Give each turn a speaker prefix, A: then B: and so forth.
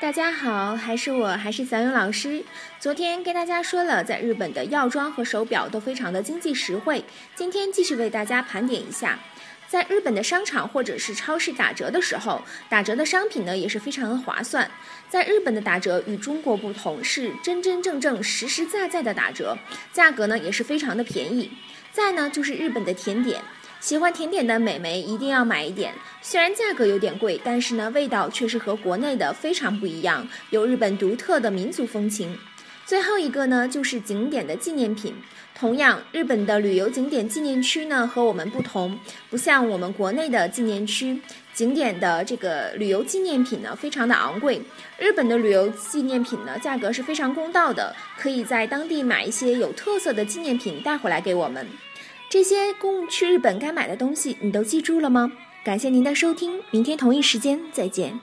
A: 大家好，还是我，还是小勇老师。昨天跟大家说了，在日本的药妆和手表都非常的经济实惠。今天继续为大家盘点一下，在日本的商场或者是超市打折的时候，打折的商品呢也是非常的划算。在日本的打折与中国不同，是真真正正、实实在在的打折，价格呢也是非常的便宜。再呢就是日本的甜点。喜欢甜点的美眉一定要买一点，虽然价格有点贵，但是呢，味道却是和国内的非常不一样，有日本独特的民族风情。最后一个呢，就是景点的纪念品。同样，日本的旅游景点纪念区呢和我们不同，不像我们国内的纪念区，景点的这个旅游纪念品呢非常的昂贵。日本的旅游纪念品呢价格是非常公道的，可以在当地买一些有特色的纪念品带回来给我们。这些供去日本该买的东西，你都记住了吗？感谢您的收听，明天同一时间再见。